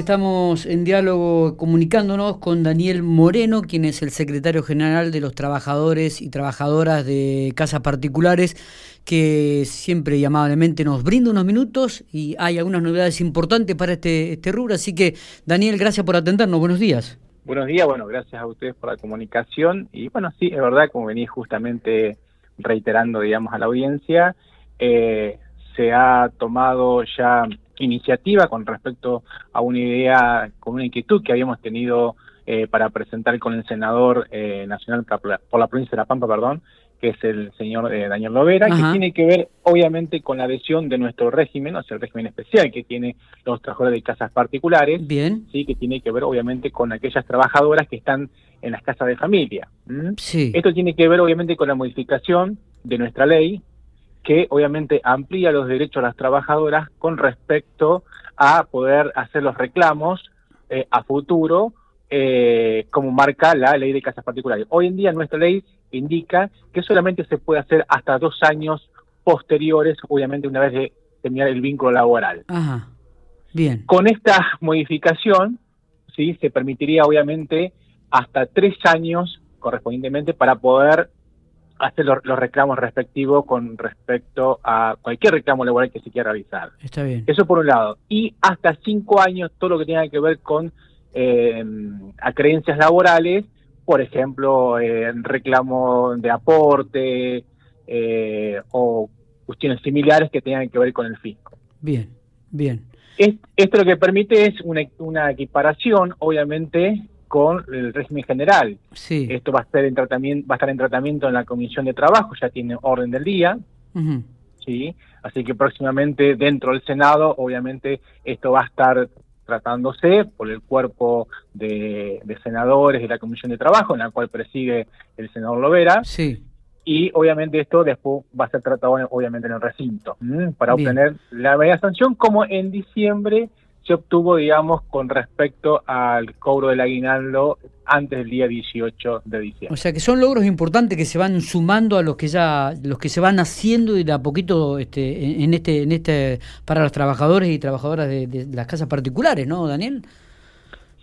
Estamos en diálogo comunicándonos con Daniel Moreno, quien es el secretario general de los trabajadores y trabajadoras de casas particulares, que siempre y amablemente nos brinda unos minutos y hay algunas novedades importantes para este, este rubro. Así que, Daniel, gracias por atendernos. Buenos días. Buenos días, bueno, gracias a ustedes por la comunicación. Y bueno, sí, es verdad, como venís justamente reiterando, digamos, a la audiencia, eh, se ha tomado ya iniciativa con respecto a una idea, con una inquietud que habíamos tenido eh, para presentar con el senador eh, nacional por la provincia de La Pampa, perdón, que es el señor eh, Daniel Lovera, que tiene que ver obviamente con la adhesión de nuestro régimen, o sea, el régimen especial que tiene los trabajadores de casas particulares, Bien. sí, que tiene que ver obviamente con aquellas trabajadoras que están en las casas de familia. Sí. Esto tiene que ver obviamente con la modificación de nuestra ley que obviamente amplía los derechos a las trabajadoras con respecto a poder hacer los reclamos eh, a futuro, eh, como marca la ley de casas particulares. Hoy en día nuestra ley indica que solamente se puede hacer hasta dos años posteriores, obviamente una vez de terminar el vínculo laboral. Ajá. Bien. Con esta modificación, sí, se permitiría obviamente hasta tres años correspondientemente para poder hacer los, reclamos respectivos con respecto a cualquier reclamo laboral que se quiera realizar. Está bien. Eso por un lado. Y hasta cinco años todo lo que tenga que ver con eh, creencias laborales, por ejemplo, eh, reclamo de aporte eh, o cuestiones similares que tengan que ver con el fisco. Bien, bien. esto lo que permite es una, una equiparación, obviamente, con el régimen general. Sí. Esto va a estar en tratamiento, va a estar en tratamiento en la Comisión de Trabajo, ya tiene orden del día. Sí, así que próximamente dentro del Senado, obviamente esto va a estar tratándose por el cuerpo de, senadores de la Comisión de Trabajo, en la cual preside el senador Lovera. Sí. Y obviamente esto después va a ser tratado obviamente en el recinto para obtener la media sanción como en diciembre se obtuvo, digamos, con respecto al cobro del aguinaldo antes del día 18 de diciembre. O sea que son logros importantes que se van sumando a los que ya los que se van haciendo y de a poquito este en este en este para los trabajadores y trabajadoras de, las casas particulares, ¿no, Daniel?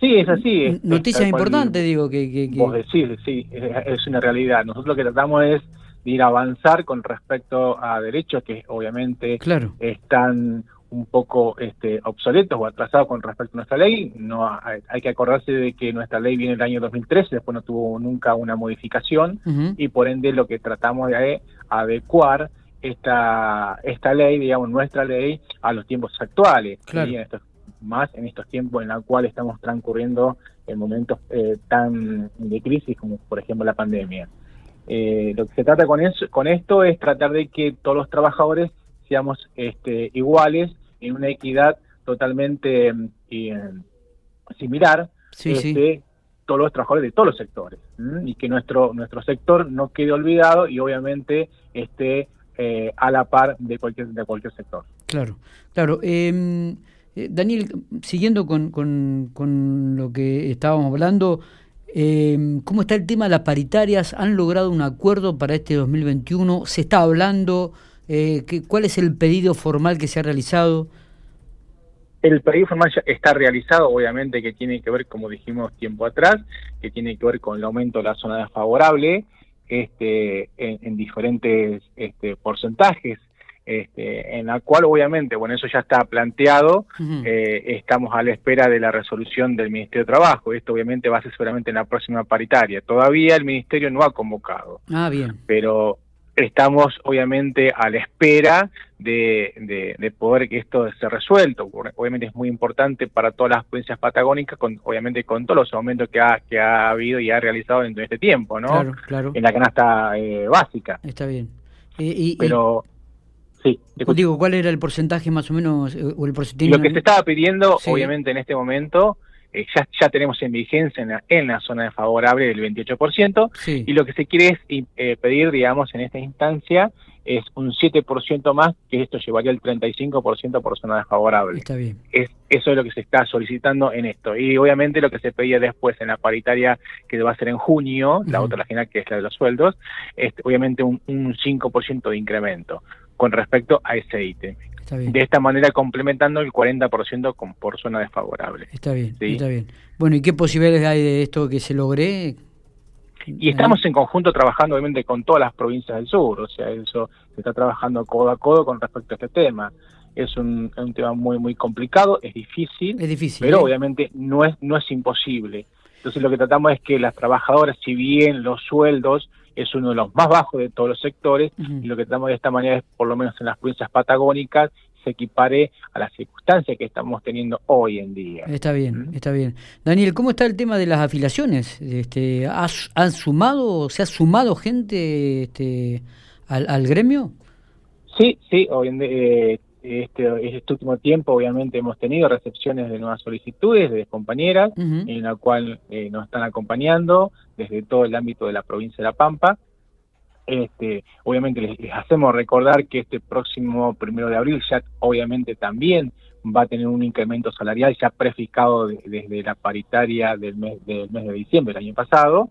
Sí, es así. Noticias importantes, digo que, que, Vos decís, sí, es una realidad. Nosotros lo que tratamos es de ir a avanzar con respecto a derechos que obviamente claro. están un poco este, obsoletos o atrasados con respecto a nuestra ley. No hay, que acordarse de que nuestra ley viene el año 2013, después no tuvo nunca una modificación y por ende lo que tratamos de adecuar esta esta ley, digamos nuestra ley, a los tiempos actuales. Claro. más en estos tiempos en los cuales estamos transcurriendo en momentos eh, tan de crisis como por ejemplo la pandemia. Eh, lo que se trata con, eso, con esto es tratar de que todos los trabajadores seamos este, iguales en una equidad totalmente eh, similar este, todos los trabajadores de todos los sectores y que nuestro nuestro sector no quede olvidado y obviamente esté eh, a la par de cualquier de cualquier sector. Claro, claro. Em, eh, Daniel, siguiendo con, con, con, lo que estábamos hablando, ¿cómo está el tema de las paritarias? ¿Han logrado un acuerdo para este 2021? ¿Se está hablando? Eh, ¿Cuál es el pedido formal que se ha realizado? El pedido formal está realizado, obviamente, que tiene que ver, como dijimos tiempo atrás, que tiene que ver con el aumento de la zona desfavorable este, en, diferentes este, porcentajes, este, en la cual obviamente, bueno, eso ya está planteado, eh, estamos a la espera de la resolución del Ministerio de Trabajo, esto obviamente va a ser seguramente en la próxima paritaria, todavía el Ministerio no ha convocado. Ah, bien. Pero estamos obviamente a la espera de, de, poder que esto se resuelto. Obviamente es muy importante para todas las provincias patagónicas, con, obviamente con todos los aumentos que ha, que ha habido y ha realizado en este tiempo, ¿no? Claro, claro. En la canasta eh, básica. Está bien. y, Pero... Sí, digo, ¿cuál era el porcentaje más o menos? Eh, o el porcentaje? Lo que se estaba pidiendo, obviamente, en este momento, eh, ya, ya tenemos en vigencia en la, en la zona desfavorable el 28%, y lo que se quiere es eh, pedir, digamos, en esta instancia, es un 7% más, que esto llevaría el 35% por zona desfavorable. Está bien. Es, eso es lo que se está solicitando en esto. Y obviamente lo que se pedía después en la paritaria, que va a ser en junio, la otra la final que es la de los sueldos, es obviamente un, un 5% de incremento. Con respecto a ese ítem. De esta manera complementando el 40% con, por zona desfavorable. Está bien, está bien. Bueno, ¿y qué posibilidades hay de esto que se logre? Y estamos en conjunto trabajando obviamente con todas las provincias del sur, o sea, eso se está trabajando codo a codo con respecto a este tema. Es un, tema muy muy complicado, es difícil, es difícil pero ¿eh? obviamente no es no es imposible. Entonces lo que tratamos es que las trabajadoras, si bien los sueldos es uno de los más bajos de todos los sectores, y lo que tratamos de esta manera es, por lo menos en las provincias patagónicas, se equipare a las circunstancias que estamos teniendo hoy en día. Está bien, está bien. Daniel, ¿cómo está el tema de las afiliaciones? Este, ¿has, ¿Han sumado, se ha sumado gente este, al, gremio? Sí, sí, hoy en, eh, este, este último tiempo obviamente hemos tenido recepciones de nuevas solicitudes de compañeras en la cual eh, nos están acompañando desde todo el ámbito de la provincia de La Pampa. Este, obviamente les, hacemos recordar que este próximo primero de abril ya obviamente también va a tener un incremento salarial ya prefijado desde la paritaria del mes, del mes de diciembre del año pasado,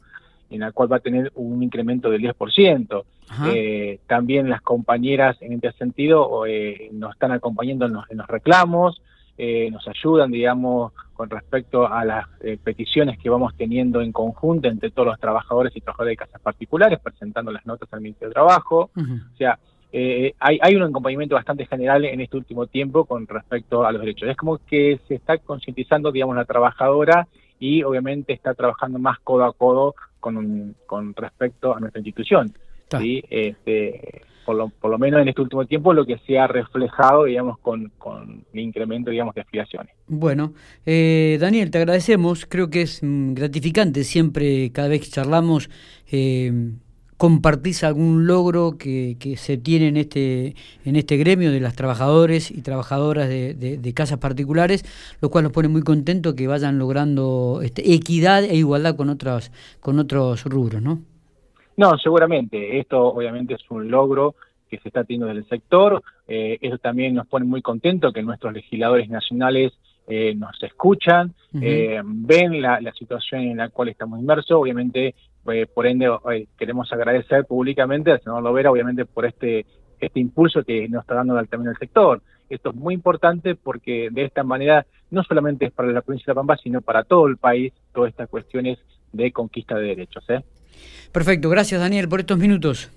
en la cual va a tener un incremento del 10%. Eh, también las compañeras en este sentido eh, nos están acompañando en los, reclamos, eh, nos ayudan, digamos, con respecto a las peticiones que vamos teniendo en conjunto entre todos los trabajadores y trabajadores de casas particulares, presentando las notas al Ministerio de Trabajo. O sea, hay, hay un acompañamiento bastante general en este último tiempo con respecto a los derechos. Es como que se está concientizando, digamos, la trabajadora y obviamente está trabajando más codo a codo con, con respecto a nuestra institución. ¿sí? Este, por, lo, por lo menos en este último tiempo lo que se ha reflejado, digamos, con, con el incremento, digamos, de afiliaciones. Bueno, eh, Daniel, te agradecemos. Creo que es mm, gratificante siempre, cada vez que charlamos, eh, compartís algún logro que, que, se tiene en este, en este gremio de las trabajadores y trabajadoras de, de, casas particulares, lo cual nos pone muy contentos que vayan logrando este, equidad e igualdad con, otras, con otros rubros, ¿no? No, seguramente. Esto obviamente es un logro que se está teniendo del sector. Eh, eso también nos pone muy contentos que nuestros legisladores nacionales eh, nos escuchan, eh, ven la, la, situación en la cual estamos inmersos. Obviamente eh, por ende, queremos agradecer públicamente al senador Lovera, obviamente, por este, este impulso que nos está dando también el sector. Esto es muy importante porque de esta manera no solamente es para la provincia de La Pampa, sino para todo el país, todas estas cuestiones de conquista de derechos. ¿eh? Perfecto, gracias Daniel por estos minutos.